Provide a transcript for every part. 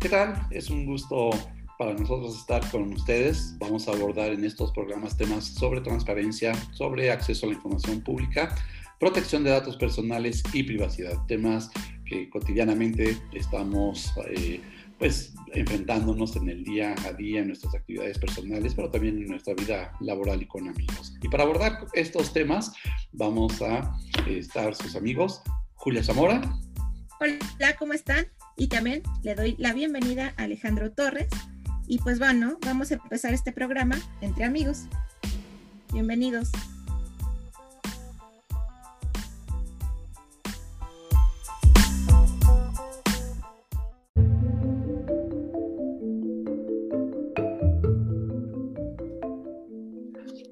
¿Qué tal? Es un gusto para nosotros estar con ustedes. Vamos a abordar en estos programas temas sobre transparencia, sobre acceso a la información pública, protección de datos personales y privacidad, temas que cotidianamente estamos eh, pues enfrentándonos en el día a día en nuestras actividades personales, pero también en nuestra vida laboral y con amigos. Y para abordar estos temas vamos a estar sus amigos Julia Zamora. Hola, ¿cómo están? Y también le doy la bienvenida a Alejandro Torres. Y pues bueno, vamos a empezar este programa entre amigos. Bienvenidos.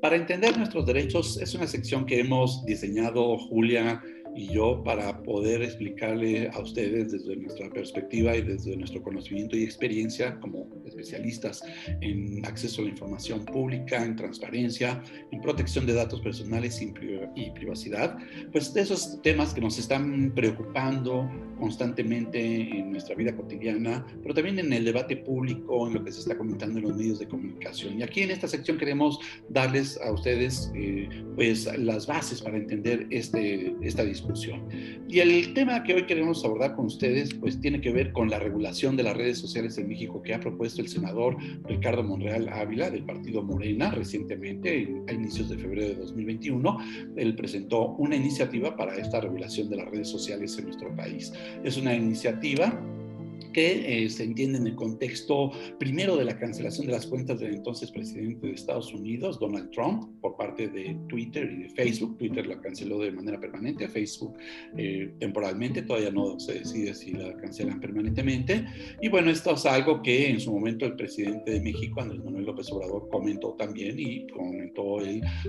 Para entender nuestros derechos es una sección que hemos diseñado Julia y yo para poder explicarle a ustedes desde nuestra perspectiva y desde nuestro conocimiento y experiencia como especialistas en acceso a la información pública, en transparencia, en protección de datos personales y privacidad, pues de esos temas que nos están preocupando constantemente en nuestra vida cotidiana, pero también en el debate público, en lo que se está comentando en los medios de comunicación. Y aquí en esta sección queremos darles a ustedes eh, pues las bases para entender este, esta discusión y el tema que hoy queremos abordar con ustedes, pues tiene que ver con la regulación de las redes sociales en México que ha propuesto el senador Ricardo Monreal Ávila del partido Morena recientemente, a inicios de febrero de 2021. Él presentó una iniciativa para esta regulación de las redes sociales en nuestro país. Es una iniciativa que eh, se entiende en el contexto primero de la cancelación de las cuentas del entonces presidente de Estados Unidos, Donald Trump, por parte de Twitter y de Facebook. Twitter la canceló de manera permanente, Facebook eh, temporalmente, todavía no se decide si la cancelan permanentemente. Y bueno, esto es algo que en su momento el presidente de México, Andrés Manuel López Obrador, comentó también y comentó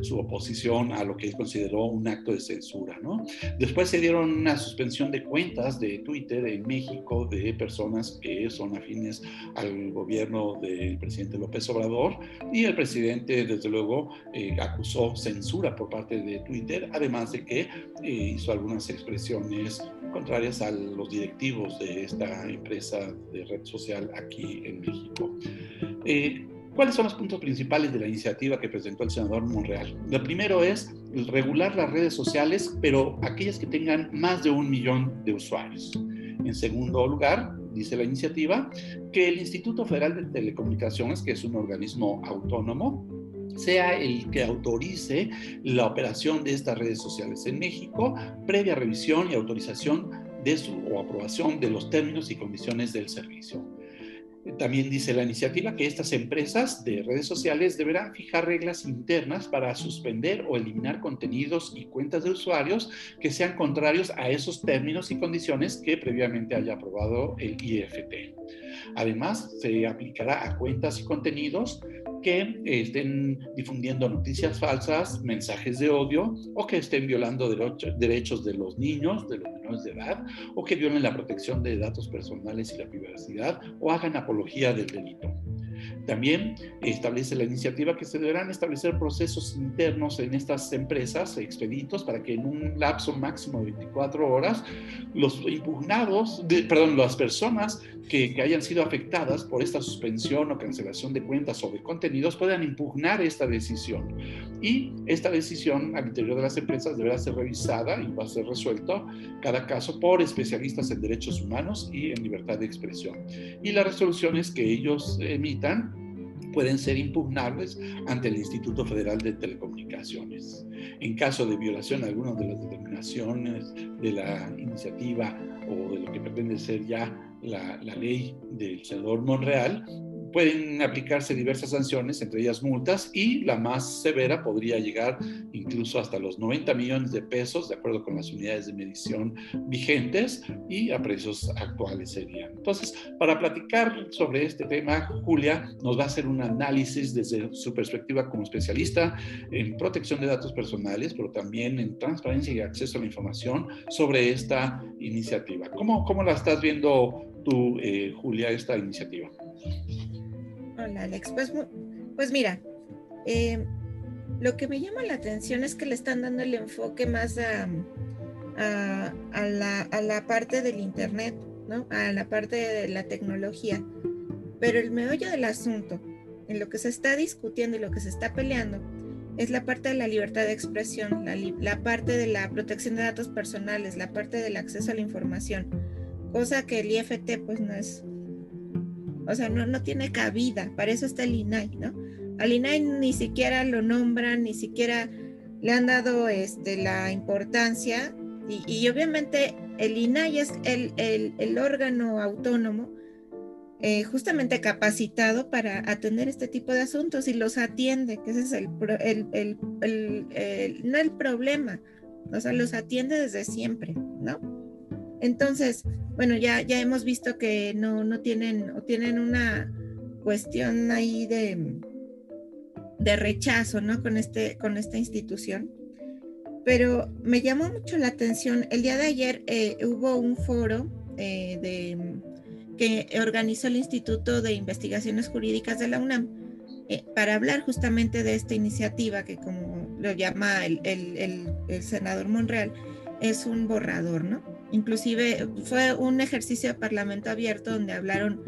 su oposición a lo que él consideró un acto de censura. ¿no? Después se dieron una suspensión de cuentas de Twitter en México de personas que son afines al gobierno del presidente López Obrador y el presidente desde luego eh, acusó censura por parte de Twitter, además de que eh, hizo algunas expresiones contrarias a los directivos de esta empresa de red social aquí en México. Eh, ¿Cuáles son los puntos principales de la iniciativa que presentó el senador Monreal? Lo primero es regular las redes sociales, pero aquellas que tengan más de un millón de usuarios. En segundo lugar, dice la iniciativa, que el Instituto Federal de Telecomunicaciones, que es un organismo autónomo, sea el que autorice la operación de estas redes sociales en México, previa revisión y autorización de su o aprobación de los términos y condiciones del servicio. También dice la iniciativa que estas empresas de redes sociales deberán fijar reglas internas para suspender o eliminar contenidos y cuentas de usuarios que sean contrarios a esos términos y condiciones que previamente haya aprobado el IFT. Además, se aplicará a cuentas y contenidos que estén difundiendo noticias falsas, mensajes de odio o que estén violando derechos de los niños, de los menores de edad o que violen la protección de datos personales y la privacidad o hagan apología del delito. También establece la iniciativa que se deberán establecer procesos internos en estas empresas, expeditos, para que en un lapso máximo de 24 horas los impugnados, perdón, las personas que, que, hayan sido afectadas por esta suspensión o cancelación de cuentas o de contenidos puedan impugnar esta decisión. Y esta decisión al interior de las empresas deberá ser revisada y va a ser resuelto cada caso por especialistas en derechos humanos y en libertad de expresión. Y las resoluciones que ellos emitan pueden ser impugnables ante el Instituto Federal de Telecomunicaciones. En caso de violación de alguna de las determinaciones de la iniciativa o de lo que pretende ser ya la, la ley del senador Monreal, pueden aplicarse diversas sanciones, entre ellas multas, y la más severa podría llegar incluso hasta los 90 millones de pesos, de acuerdo con las unidades de medición vigentes, y a precios actuales serían. Entonces, para platicar sobre este tema, Julia nos va a hacer un análisis desde su perspectiva como especialista en protección de datos personales, pero también en transparencia y acceso a la información sobre esta iniciativa. ¿Cómo, cómo la estás viendo tú, eh, Julia, esta iniciativa? Hola Alex, pues, pues mira, eh, lo que me llama la atención es que le están dando el enfoque más a, a, la, a la, parte del Internet, ¿no? A la parte de la tecnología. Pero el meollo del asunto, en lo que se está discutiendo y lo que se está peleando, es la parte de la libertad de expresión, la, parte de la protección de datos personales, la parte del acceso a la información, cosa que el IFT pues no es, o sea, no, no tiene cabida, para eso está el INAI, ¿no? Al INAI ni siquiera lo nombran, ni siquiera le han dado este, la importancia y, obviamente el INAI es el, el órgano autónomo eh, justamente capacitado para atender este tipo de asuntos y los atiende, que ese es el, el, el, no el problema, o sea, los atiende desde siempre, ¿no? Entonces, bueno, ya, ya hemos visto que no, no tienen o tienen una cuestión ahí de, de rechazo, ¿no? Con, este, con esta institución. Pero me llamó mucho la atención, el día de ayer eh, hubo un foro eh, que organizó el Instituto de Investigaciones Jurídicas de la UNAM eh, para hablar justamente de esta iniciativa que como lo llama el, senador Monreal, es un borrador, ¿no? Inclusive fue un ejercicio de parlamento abierto donde hablaron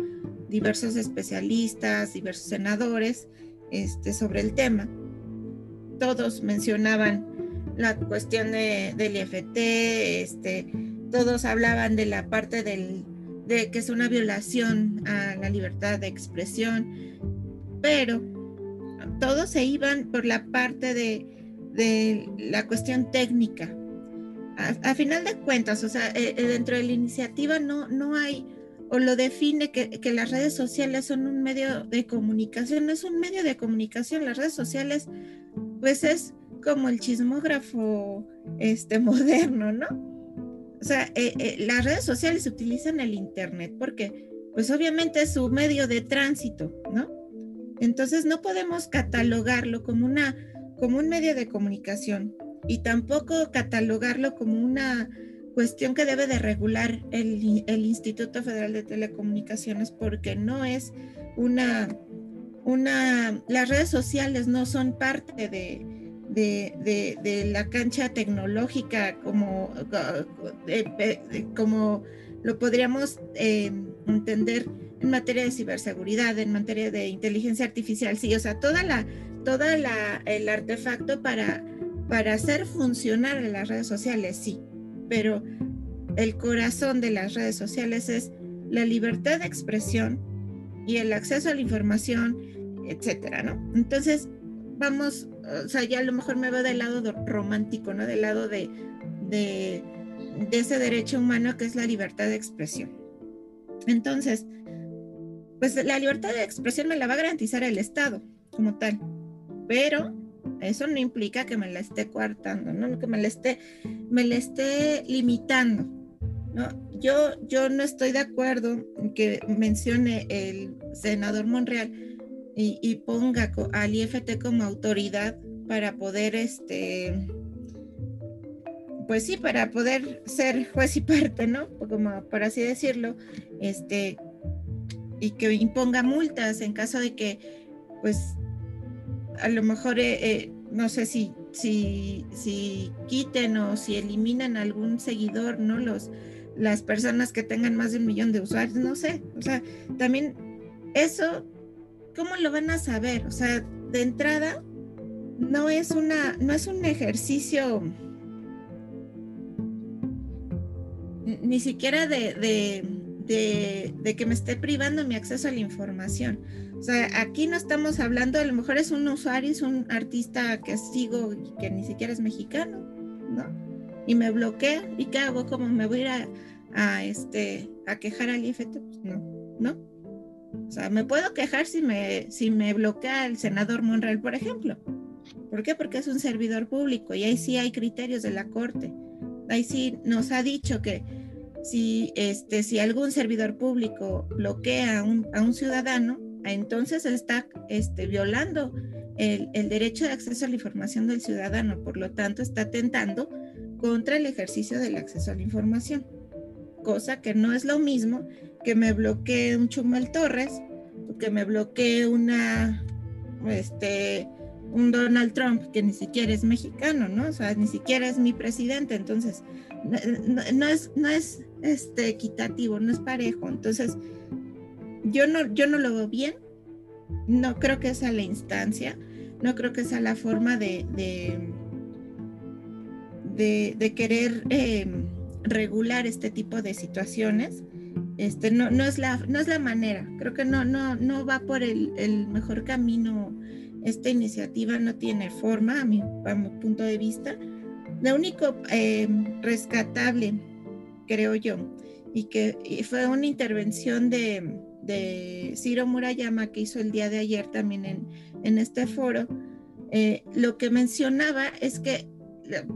diversos especialistas, diversos senadores este, sobre el tema. Todos mencionaban la cuestión de, del IFT, este, todos hablaban de la parte del, de que es una violación a la libertad de expresión, pero todos se iban por la parte de, la cuestión técnica. A, final de cuentas, o sea, eh, eh, dentro de la iniciativa no, no hay, o lo define que, las redes sociales son un medio de comunicación, no es un medio de comunicación, las redes sociales, pues es como el chismógrafo este, moderno, ¿no? O sea, eh, las redes sociales utilizan el Internet porque, pues obviamente es su medio de tránsito, ¿no? Entonces no podemos catalogarlo como, una, como un medio de comunicación y tampoco catalogarlo como una cuestión que debe de regular el, Instituto Federal de Telecomunicaciones porque no es una, una, las redes sociales no son parte de, de, la cancha tecnológica como, como lo podríamos em, entender en materia de ciberseguridad, en materia de inteligencia artificial, sí, o sea, toda la, toda la, el artefacto para, para hacer funcionar las redes sociales, sí, pero el corazón de las redes sociales es la libertad de expresión y el acceso a la información, etcétera, ¿no? Entonces, vamos o sea, ya a lo mejor me veo del lado romántico, ¿no? Del lado de, de, ese derecho humano que es la libertad de expresión. Entonces, pues la libertad de expresión me la va a garantizar el Estado como tal, pero eso no implica que me la esté coartando, ¿no? Que me la esté, me la esté limitando, ¿no? Yo, yo no estoy de acuerdo que mencione el senador Monreal y, ponga al IFT como autoridad para poder, este, pues sí, para poder ser juez y parte, ¿no? Como por así decirlo, este, y que imponga multas en caso de que, pues, a lo mejor, eh, eh, no sé si, si, si quiten o si eliminan algún seguidor, ¿no? Los, las personas que tengan más de un millón de usuarios, no sé, o sea, también eso ¿cómo lo van a saber? O sea, de entrada, no es una, no es un ejercicio ni siquiera de, de, que me esté privando mi acceso a la información. O sea, aquí no estamos hablando, a lo mejor es un usuario, es un artista que sigo y que ni siquiera es mexicano, ¿no? Y me bloquea, ¿y qué hago? ¿Cómo me voy a ir a, este, a quejar al IFT? Pues no, ¿no? O sea, me puedo quejar si me, si me bloquea el senador Monreal, por ejemplo. ¿Por qué? Porque es un servidor público y ahí sí hay criterios de la Corte. Ahí sí nos ha dicho que si, este, si algún servidor público bloquea a un, a un ciudadano, entonces está este, violando el, derecho de acceso a la información del ciudadano. Por lo tanto, está atentando contra el ejercicio del acceso a la información. Cosa que no es lo mismo que me bloquee un Chumel Torres, que me bloquee una, este, un Donald Trump que ni siquiera es mexicano, ¿no? O sea, ni siquiera es mi presidente, entonces no, es, no es este, equitativo, no es parejo. Entonces, yo no, yo no lo veo bien, no creo que sea la instancia, no creo que sea la forma de, de, querer em, regular este tipo de situaciones. Este, no, no, es la, no es la manera, creo que no, no, no va por el, el mejor camino. Esta iniciativa no tiene forma, a mi, a mi punto de vista. Lo único em, rescatable, creo yo, y que fue una intervención de, de Ciro Murayama que hizo el día de ayer también en, este foro, eh, lo que mencionaba es que,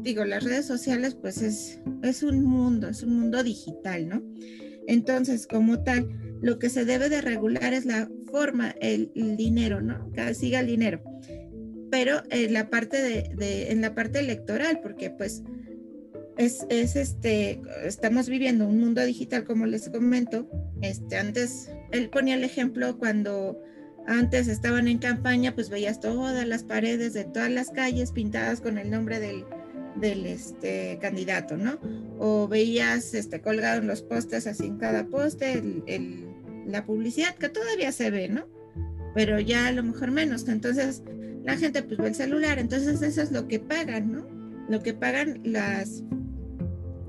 digo, las redes sociales pues es, un mundo, es un mundo digital, ¿no? Entonces, como tal, lo que se debe de regular es la forma, el, dinero, ¿no? Que siga el dinero. Pero en la parte de, en la parte electoral, porque pues es, es, este, estamos viviendo un mundo digital, como les comento. Este, antes, él ponía el ejemplo cuando antes estaban en campaña, pues veías todas las paredes de todas las calles pintadas con el nombre del, del este, candidato, ¿no? O veías este, colgado en los postes, así en cada poste, el, la publicidad, que todavía se ve, ¿no? Pero ya a lo mejor menos. Entonces, la gente pues ve el celular, entonces eso es lo que pagan, ¿no? Lo que pagan las,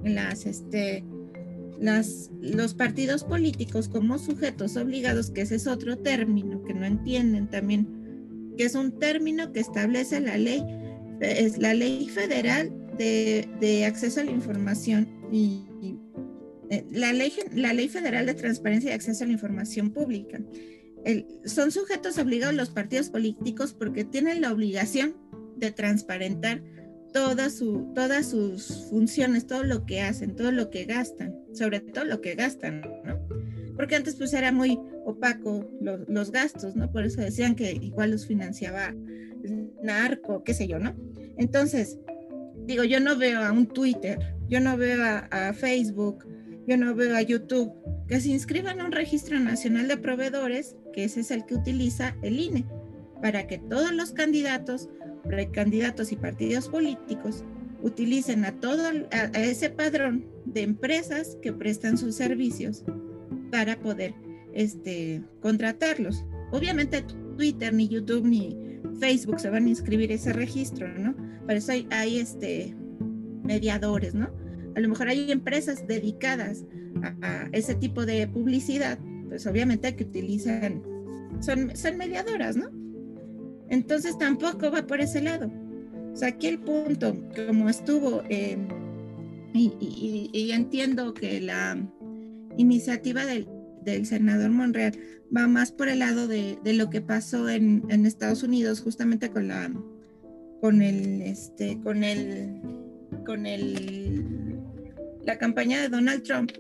las, este, las, los partidos políticos como sujetos obligados, que ese es otro término que no entienden también, que es un término que establece la ley, es la ley federal de, acceso a la información y, eh, la, ley, la ley federal de transparencia y acceso a la información pública. son sujetos obligados los partidos políticos porque tienen la obligación de transparentar todas, su, todas sus funciones, todo lo que hacen, todo lo que gastan, sobre todo lo que gastan, ¿no? Porque antes pues era muy opaco los gastos, ¿no? Por eso decían que igual los financiaba narco, qué sé yo, ¿no? Entonces, digo, yo no veo a un Twitter, yo no veo a, Facebook, yo no veo a YouTube que se inscriban a un registro nacional de proveedores, que ese es el que utiliza el INE, para que todos los candidatos precandidatos y partidos políticos utilicen a todo a, ese padrón de empresas que prestan sus servicios para poder este, contratarlos. Obviamente Twitter, ni YouTube, ni Facebook se van a inscribir ese registro, ¿no? Para eso hay, hay este, mediadores, ¿no? A lo mejor hay empresas dedicadas a, ese tipo de publicidad, pues obviamente que utilizan, son, son mediadoras, ¿no? Entonces tampoco va por ese lado. O sea, aquí el punto, como estuvo, em, y, entiendo que la iniciativa del, senador Monreal va más por el lado de, lo que pasó en, Estados Unidos, justamente con la con el este con el con el la campaña de Donald Trump.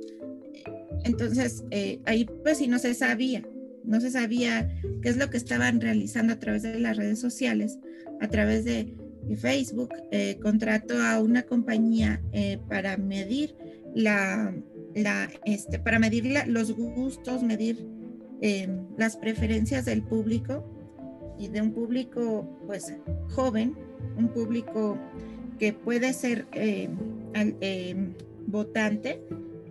Entonces, eh, ahí pues sí no se sabía no se sabía qué es lo que estaban realizando a través de las redes sociales, a través de, Facebook. Eh, contrató a una compañía eh, para medir la, este, para medir los gustos, medir em, las preferencias del público y de un público pues joven, un público que puede ser votante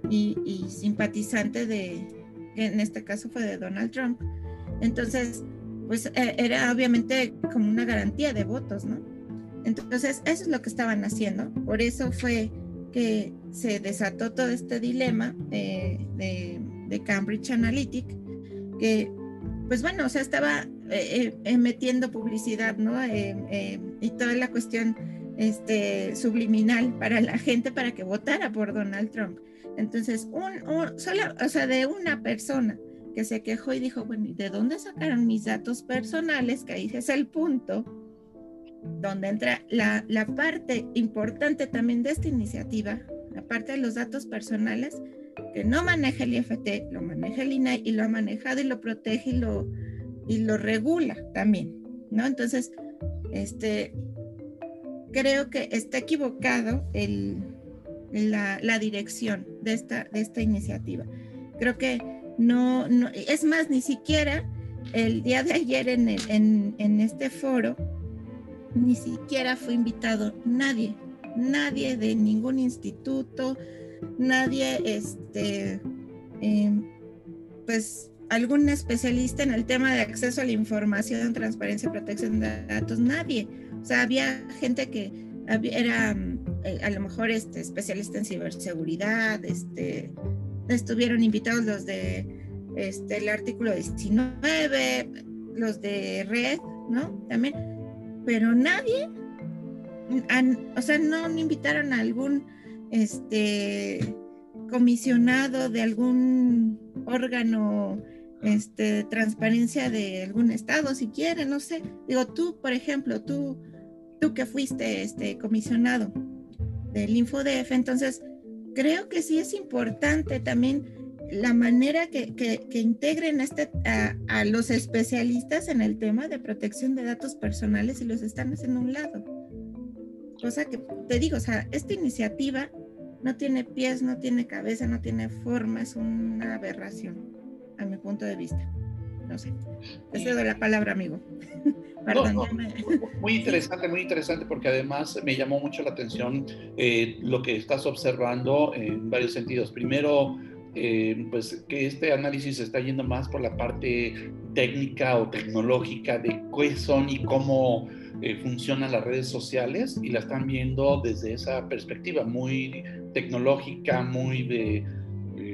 y simpatizante de, en este caso fue de Donald Trump. Entonces, pues e, era obviamente como una garantía de votos, ¿no? Entonces, eso es lo que estaban haciendo. Por eso fue que se desató todo este dilema de, Cambridge Analytic, que, pues bueno, o sea, estaba eh, eh, metiendo publicidad, ¿no? Eh, y toda la cuestión este, subliminal para la gente para que votara por Donald Trump. Entonces, un, solo, o sea, de una persona que se quejó y dijo, bueno, ¿de dónde sacaron mis datos personales? Que ahí es el punto donde entra la, la parte importante también de esta iniciativa, la parte de los datos personales, que no maneja el IFT, lo maneja el INAI y lo ha manejado y lo protege y lo, y lo regula también, ¿no? Entonces, este, creo que está equivocado el, la, dirección de esta, de esta iniciativa. Creo que no, no, es más, ni siquiera el día de ayer en, en, en este foro ni siquiera fue invitado nadie, nadie de ningún instituto, nadie, este, em, pues algún especialista en el tema de acceso a la información, transparencia y protección de datos, nadie. O sea, había gente que era eh, a lo mejor este, especialista en ciberseguridad, este, estuvieron invitados los de este, el artículo 19, los de red, ¿no? También, pero nadie, o sea, no invitaron a algún este, comisionado de algún órgano este, transparencia de algún estado, si quieren, no sé. Digo, tú, por ejemplo, tú, tú que fuiste este, comisionado del InfoDF, entonces creo que sí es importante también la manera que, integren este, a, los especialistas en el tema de protección de datos personales y los están haciendo un lado. Cosa que te digo, o sea, esta iniciativa no tiene pies, no tiene cabeza, no tiene forma, es una aberración, a mi punto de vista. No sé. Te cedo la palabra, amigo. muy interesante, muy interesante, porque además me llamó mucho la atención eh, lo que estás observando en varios sentidos. Primero, eh, pues que este análisis está yendo más por la parte técnica o tecnológica de qué son y cómo eh, funcionan las redes sociales y la están viendo desde esa perspectiva muy tecnológica, muy de,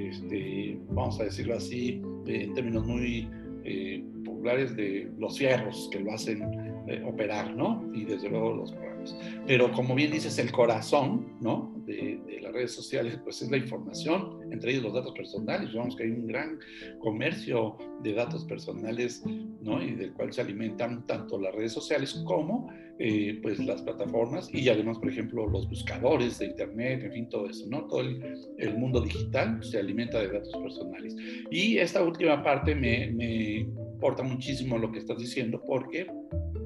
este, vamos a decirlo así, en términos muy eh, populares de los fierros que lo hacen eh, operar, ¿no? Y desde luego los programas. Pero como bien dices, el corazón, ¿no? De, de, las redes sociales, pues es la información, entre ellos los datos personales. Vemos que hay un gran comercio de datos personales, ¿no? Y del cual se alimentan tanto las redes sociales como eh, pues las plataformas y además, por ejemplo, los buscadores de Internet, en fin, todo eso, ¿no? Todo el, mundo digital se alimenta de datos personales. Y esta última parte me, me importa muchísimo lo que estás diciendo porque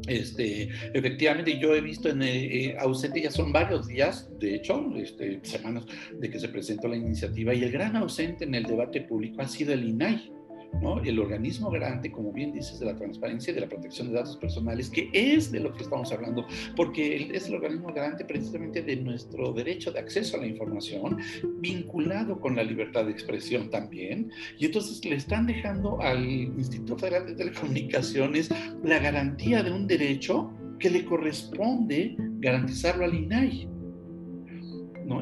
este, efectivamente, yo he visto en el, eh, ausente, ya son varios días, de hecho, este, semanas de que se presentó la iniciativa, y el gran ausente en el debate público ha sido el INAI. El organismo garante, como bien dices, de la transparencia y de la protección de datos personales, que es de lo que estamos hablando, porque es el organismo garante precisamente de nuestro derecho de acceso a la información, vinculado con la libertad de expresión también, y entonces le están dejando al Instituto Federal de Telecomunicaciones la garantía de un derecho que le corresponde garantizarlo al INAI.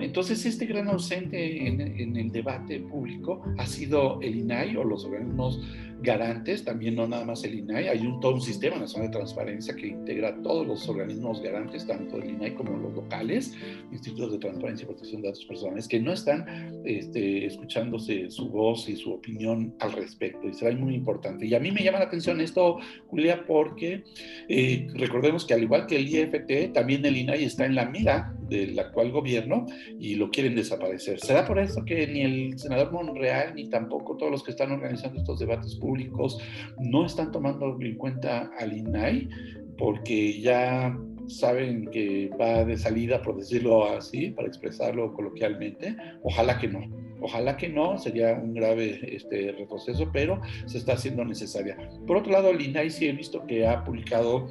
Entonces, este gran ausente en, en, el debate público ha sido el INAI o los organismos garantes, también no nada más el INAI, hay un, todo un sistema nacional de transparencia que integra todos los organismos garantes, tanto el INAI como los locales, institutos de transparencia y protección de datos personales, que no están este, escuchándose su voz y su opinión al respecto, y será muy importante. Y a mí me llama la atención esto, Julia, porque eh, recordemos que al igual que el IFT, también el INAI está en la mira del actual gobierno y lo quieren desaparecer. ¿Será por eso que ni el senador Monreal ni tampoco todos los que están organizando estos debates públicos no están tomando en cuenta al INAI porque ya saben que va de salida, por decirlo así, para expresarlo coloquialmente. Ojalá que no. Ojalá que no, sería un grave este, retroceso, pero se está haciendo necesaria. Por otro lado, el INAI sí he visto que ha publicado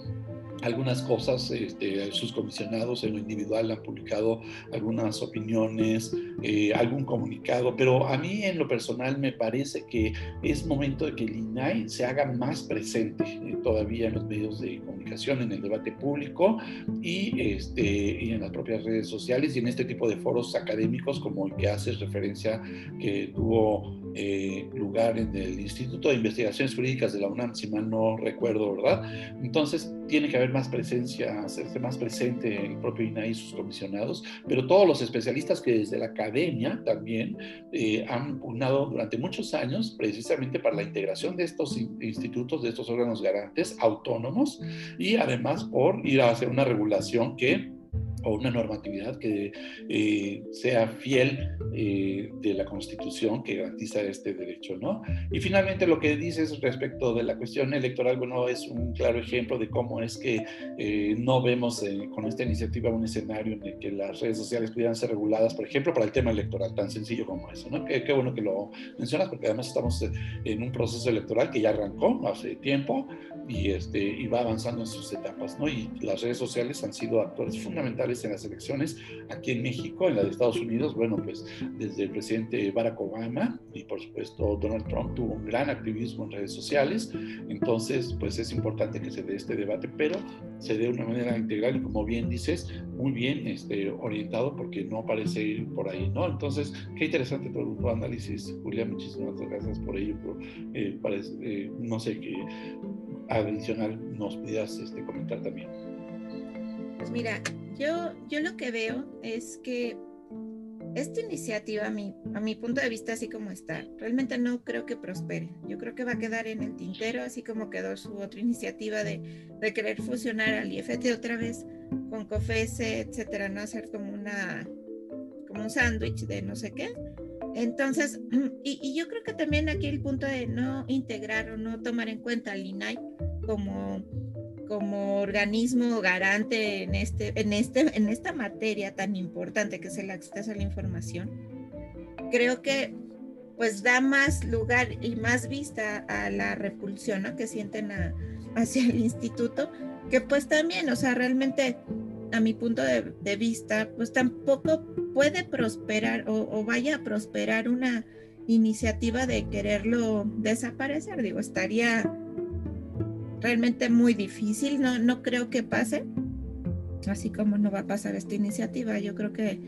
algunas cosas, este, sus comisionados en lo individual han publicado algunas opiniones, eh, algún comunicado, pero a mí en lo personal me parece que es momento de que el INAI se haga más presente eh, todavía en los medios de comunicación, en el debate público y, este, y en las propias redes sociales y en este tipo de foros académicos como el que haces referencia que tuvo eh, lugar en el Instituto de Investigaciones Jurídicas de la UNAM, si mal no recuerdo, ¿verdad? Entonces, tiene que haber más presencia, hacerse más presente el propio INAI y sus comisionados, pero todos los especialistas que desde la academia también eh, han pugnado durante muchos años precisamente para la integración de estos institutos, de estos órganos garantes autónomos y además por ir a hacer una regulación que o una normatividad que eh, sea fiel eh, de la Constitución que garantiza este derecho, ¿no? Y finalmente lo que dices respecto de la cuestión electoral, bueno, es un claro ejemplo de cómo es que eh, no vemos con esta iniciativa un escenario en el que las redes sociales pudieran ser reguladas, por ejemplo, para el tema electoral, tan sencillo como eso, ¿no? Qué, qué bueno que lo mencionas, porque además estamos en un proceso electoral que ya arrancó hace tiempo y, este, y va avanzando en sus etapas, ¿no? Y las redes sociales han sido actores fundamentales en las elecciones aquí en México, en la de Estados Unidos, bueno, pues desde el presidente Barack Obama y por supuesto Donald Trump tuvo un gran activismo en redes sociales, entonces pues es importante que se dé este debate, pero se dé de una manera integral y como bien dices, muy bien este, orientado porque no parece ir por ahí, ¿no? Entonces, qué interesante todo tu análisis, Julia, muchísimas gracias por ello, eh, parece, eh, no sé qué adicional nos pudieras este, comentar también. Pues mira, yo, yo lo que veo es que esta iniciativa, a mi, a mi punto de vista, así como está, realmente no creo que prospere. Yo creo que va a quedar en el tintero, así como quedó su otra iniciativa de, de querer fusionar al IFT otra vez con COFESE, etcétera, no hacer como una como un sándwich de no sé qué. Entonces, y, y, yo creo que también aquí el punto de no integrar o no tomar en cuenta al INAI como como organismo garante en, este, en, este, en esta materia tan importante que es el acceso a la información, creo que pues da más lugar y más vista a la repulsión que sienten hacia el instituto, que pues también, o sea, realmente a mi punto de, vista, pues tampoco puede prosperar o, o, vaya a prosperar una iniciativa de quererlo desaparecer. Digo, estaría realmente muy difícil, no, no creo que pase, así como no va a pasar esta iniciativa, yo creo que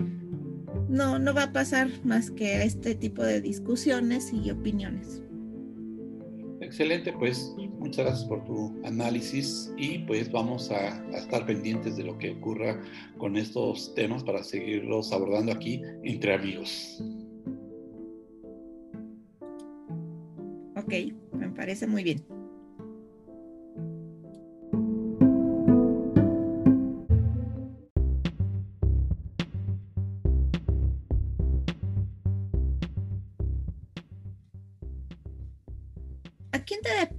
no, no va a pasar más que este tipo de discusiones y opiniones. Excelente, pues muchas gracias por tu análisis y pues vamos a, a, estar pendientes de lo que ocurra con estos temas para seguirlos abordando aquí entre amigos. Ok, me parece muy bien.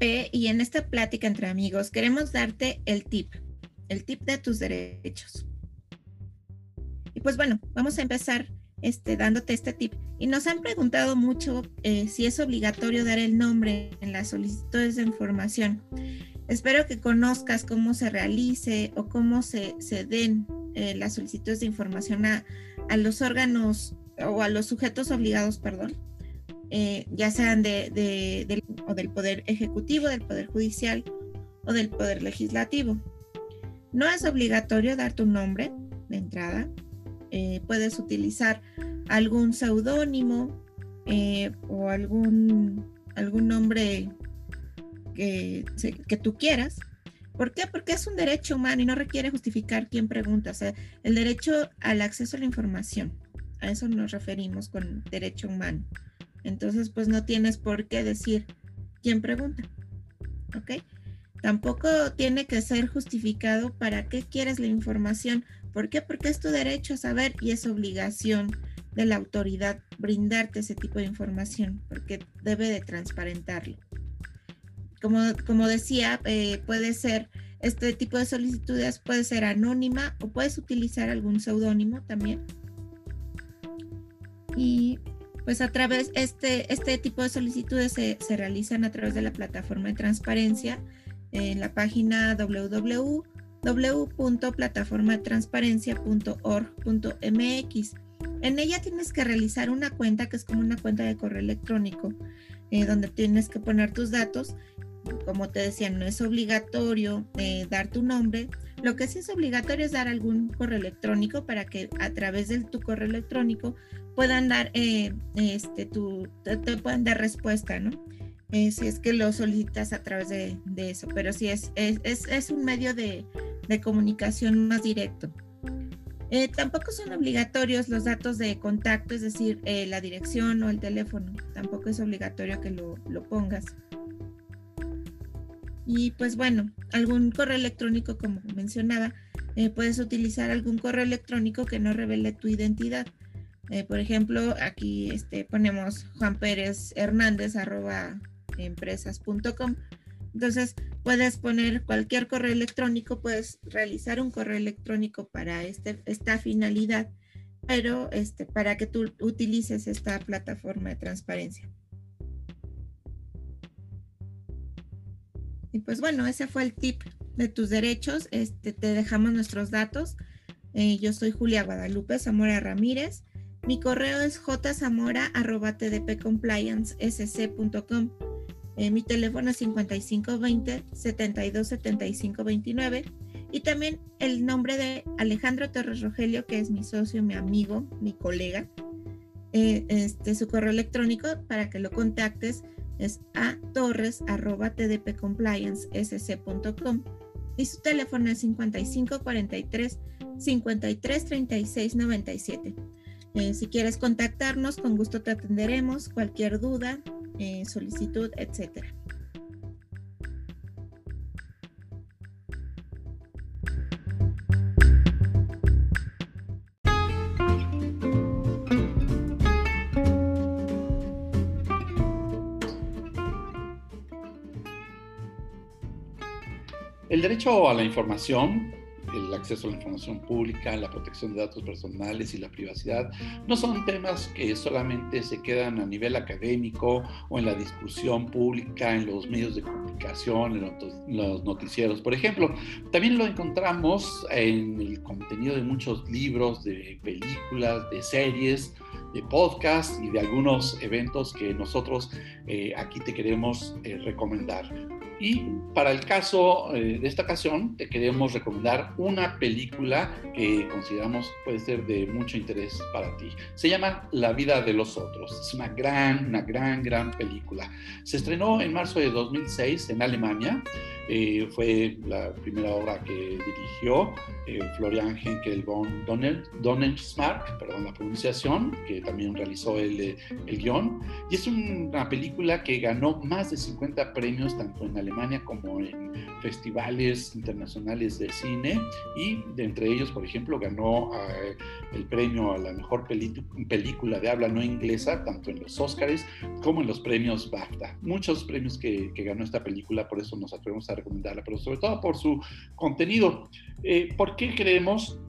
Y en esta plática entre amigos queremos darte el tip, el tip de tus derechos. Y pues bueno, vamos a empezar este, dándote este tip. Y nos han preguntado mucho eh, si es obligatorio dar el nombre en las solicitudes de información. Espero que conozcas cómo se realice o cómo se, se den eh, las solicitudes de información a, a los órganos o a los sujetos obligados, perdón, eh, ya sean de, del, o del Poder Ejecutivo, del Poder Judicial o del Poder Legislativo. No es obligatorio dar tu nombre de entrada. Eh, puedes utilizar algún seudónimo eh, o algún, algún nombre que, que tú quieras. ¿Por qué? Porque es un derecho humano y no requiere justificar quién pregunta. O sea, el derecho al acceso a la información. A eso nos referimos con derecho humano. Entonces, pues no tienes por qué decir quién pregunta. ¿Ok? Tampoco tiene que ser justificado para qué quieres la información. ¿Por qué? Porque es tu derecho a saber y es obligación de la autoridad brindarte ese tipo de información, porque debe de transparentarlo. Como, como decía, eh, puede ser, este tipo de solicitudes puede ser anónima o puedes utilizar algún seudónimo también. Y pues a través, este, este tipo de solicitudes se, se realizan a través de la plataforma de transparencia en la página www.plataformatransparencia.org.mx. En ella tienes que realizar una cuenta que es como una cuenta de correo electrónico, eh, donde tienes que poner tus datos. Como te decía, no es obligatorio eh, dar tu nombre. Lo que sí es obligatorio es dar algún correo electrónico para que a través de tu correo electrónico puedan dar, eh, este, tu, te, puedan dar respuesta, ¿no? Eh, si es que lo solicitas a través de, eso, pero sí es, es, es, un medio de, de, comunicación más directo. Eh, tampoco son obligatorios los datos de contacto, es decir, la dirección o el teléfono, tampoco es obligatorio que lo, lo pongas. Y pues bueno, algún correo electrónico, como mencionaba, eh, puedes utilizar algún correo electrónico que no revele tu identidad. Eh, por ejemplo, aquí este, ponemos Juan Pérez Hernández. Entonces, puedes poner cualquier correo electrónico, puedes realizar un correo electrónico para este, esta finalidad, pero este, para que tú utilices esta plataforma de transparencia. Y pues bueno, ese fue el tip de tus derechos. Este, te dejamos nuestros datos. Eh, yo soy Julia Guadalupe Zamora Ramírez. Mi correo es jzamora.tdpcompliancesc.com. Eh, mi teléfono es 5520 727529 y también el nombre de Alejandro Torres Rogelio, que es mi socio, mi amigo, mi colega. Eh, este, su correo electrónico para que lo contactes es a torres.tdpcompliancesc.com y su teléfono es 5543 53 36 97. si quieres contactarnos, con gusto te atenderemos. Cualquier duda, eh, solicitud, etcétera. El derecho a la información, el acceso a la información pública, la protección de datos personales y la privacidad no son temas que solamente se quedan a nivel académico o en la discusión pública, en los medios de comunicación, en los noticieros, por ejemplo. También lo encontramos en el contenido de muchos libros, de películas, de series, de podcasts y de algunos eventos que nosotros eh, aquí te queremos eh, recomendar. Y para el caso eh, de esta ocasión, te queremos recomendar una película que consideramos puede ser de mucho interés para ti. Se llama La vida de los otros. Es una gran, una gran, gran película. Se estrenó en marzo de 2006 en Alemania. Eh, fue la primera obra que dirigió eh, Florian Henkel von Donnersmarck, perdón la pronunciación, que también realizó el, el guion. Y es una película que ganó más de 50 premios tanto en Alemania como en festivales internacionales de cine y de entre ellos, por ejemplo, ganó eh, el premio a la mejor película de habla no inglesa, tanto en los Oscars como en los premios BAFTA. Muchos premios que, ganó esta película, por eso nos atrevemos a recomendarla, pero sobre todo por su contenido. Eh, ¿Por qué creemos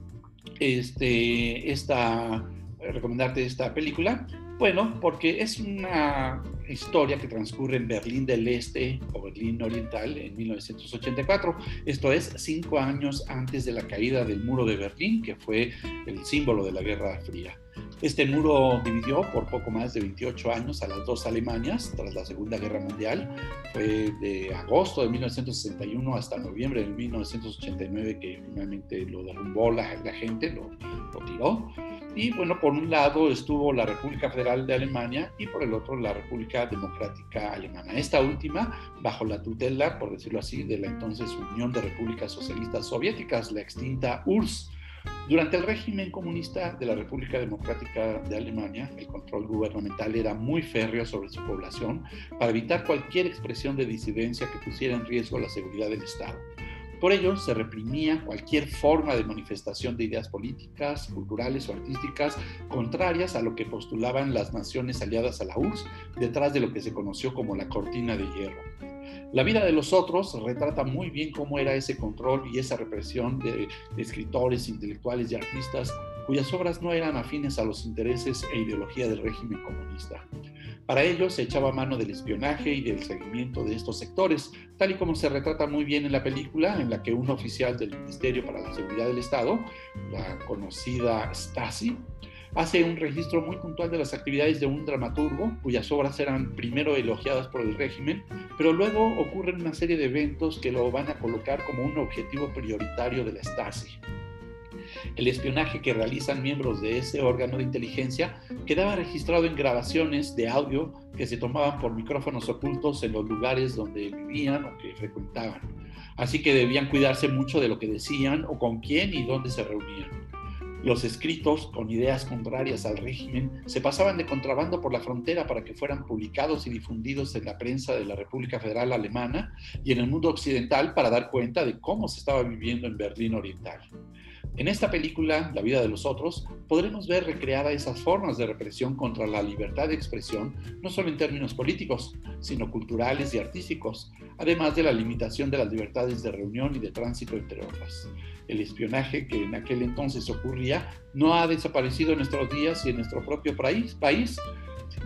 este, esta, recomendarte esta película? Bueno, porque es una historia que transcurre en Berlín del Este o Berlín Oriental en 1984. Esto es cinco años antes de la caída del muro de Berlín, que fue el símbolo de la Guerra Fría. Este muro dividió por poco más de 28 años a las dos Alemanias tras la Segunda Guerra Mundial. Fue de agosto de 1961 hasta noviembre de 1989 que finalmente lo derrumbó la, la gente, lo, lo tiró. Y bueno, por un lado estuvo la República Federal de Alemania y por el otro la República Democrática Alemana. Esta última, bajo la tutela, por decirlo así, de la entonces Unión de Repúblicas Socialistas Soviéticas, la extinta URSS. Durante el régimen comunista de la República Democrática de Alemania, el control gubernamental era muy férreo sobre su población para evitar cualquier expresión de disidencia que pusiera en riesgo la seguridad del Estado. Por ello, se reprimía cualquier forma de manifestación de ideas políticas, culturales o artísticas contrarias a lo que postulaban las naciones aliadas a la URSS detrás de lo que se conoció como la cortina de hierro. La vida de los otros retrata muy bien cómo era ese control y esa represión de, escritores, intelectuales y artistas cuyas obras no eran afines a los intereses e ideología del régimen comunista. Para ello se echaba mano del espionaje y del seguimiento de estos sectores, tal y como se retrata muy bien en la película, en la que un oficial del Ministerio para la Seguridad del Estado, la conocida Stasi, hace un registro muy puntual de las actividades de un dramaturgo, cuyas obras eran primero elogiadas por el régimen, pero luego ocurren una serie de eventos que lo van a colocar como un objetivo prioritario de la Stasi. El espionaje que realizan miembros de ese órgano de inteligencia quedaba registrado en grabaciones de audio que se tomaban por micrófonos ocultos en los lugares donde vivían o que frecuentaban. Así que debían cuidarse mucho de lo que decían o con quién y dónde se reunían. Los escritos con ideas contrarias al régimen se pasaban de contrabando por la frontera para que fueran publicados y difundidos en la prensa de la República Federal Alemana y en el mundo occidental para dar cuenta de cómo se estaba viviendo en Berlín Oriental. En esta película, La vida de los otros, podremos ver recreada esas formas de represión contra la libertad de expresión, no solo en términos políticos, sino culturales y artísticos, además de la limitación de las libertades de reunión y de tránsito, entre otras. El espionaje que en aquel entonces ocurría no ha desaparecido en nuestros días y en nuestro propio país, país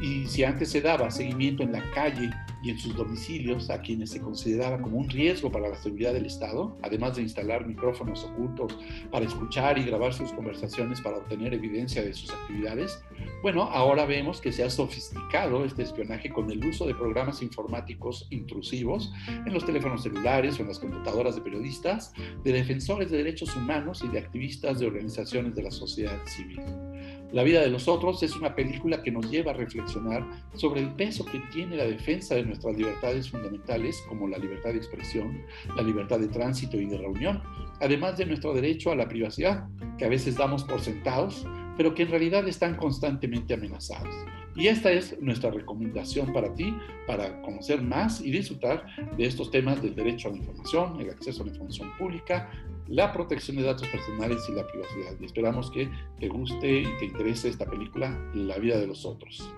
y si antes se daba seguimiento en la calle y en sus domicilios a quienes se consideraba como un riesgo para la seguridad del Estado, además de instalar micrófonos ocultos para escuchar y grabar sus conversaciones para obtener evidencia de sus actividades, bueno, ahora vemos que se ha sofisticado este espionaje con el uso de programas informáticos intrusivos en los teléfonos celulares o en las computadoras de periodistas, de defensores de derechos humanos y de activistas de organizaciones de la sociedad civil. La vida de los otros es una película que nos lleva a reflexionar sobre el peso que tiene la defensa de nuestras libertades fundamentales, como la libertad de expresión, la libertad de tránsito y de reunión, además de nuestro derecho a la privacidad, que a veces damos por sentados, pero que en realidad están constantemente amenazados. Y esta es nuestra recomendación para ti, para conocer más y disfrutar de estos temas del derecho a la información, el acceso a la información pública, la protección de datos personales y la privacidad. Y esperamos que te guste y te interese esta película, La vida de los otros.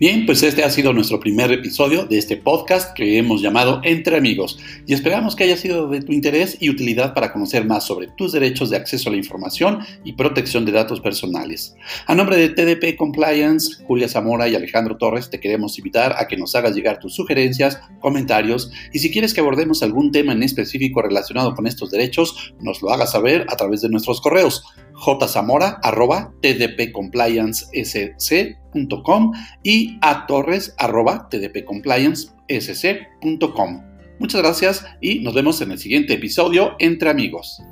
Bien, pues este ha sido nuestro primer episodio de este podcast que hemos llamado Entre Amigos y esperamos que haya sido de tu interés y utilidad para conocer más sobre tus derechos de acceso a la información y protección de datos personales. A nombre de TDP Compliance, Julia Zamora y Alejandro Torres te queremos invitar a que nos hagas llegar tus sugerencias, comentarios y si quieres que abordemos algún tema en específico relacionado con estos derechos, nos lo hagas saber a través de nuestros correos jzamora.tdpcompliancesc.com y a torres.tdpcompliancesc.com. Muchas gracias y nos vemos en el siguiente episodio entre amigos.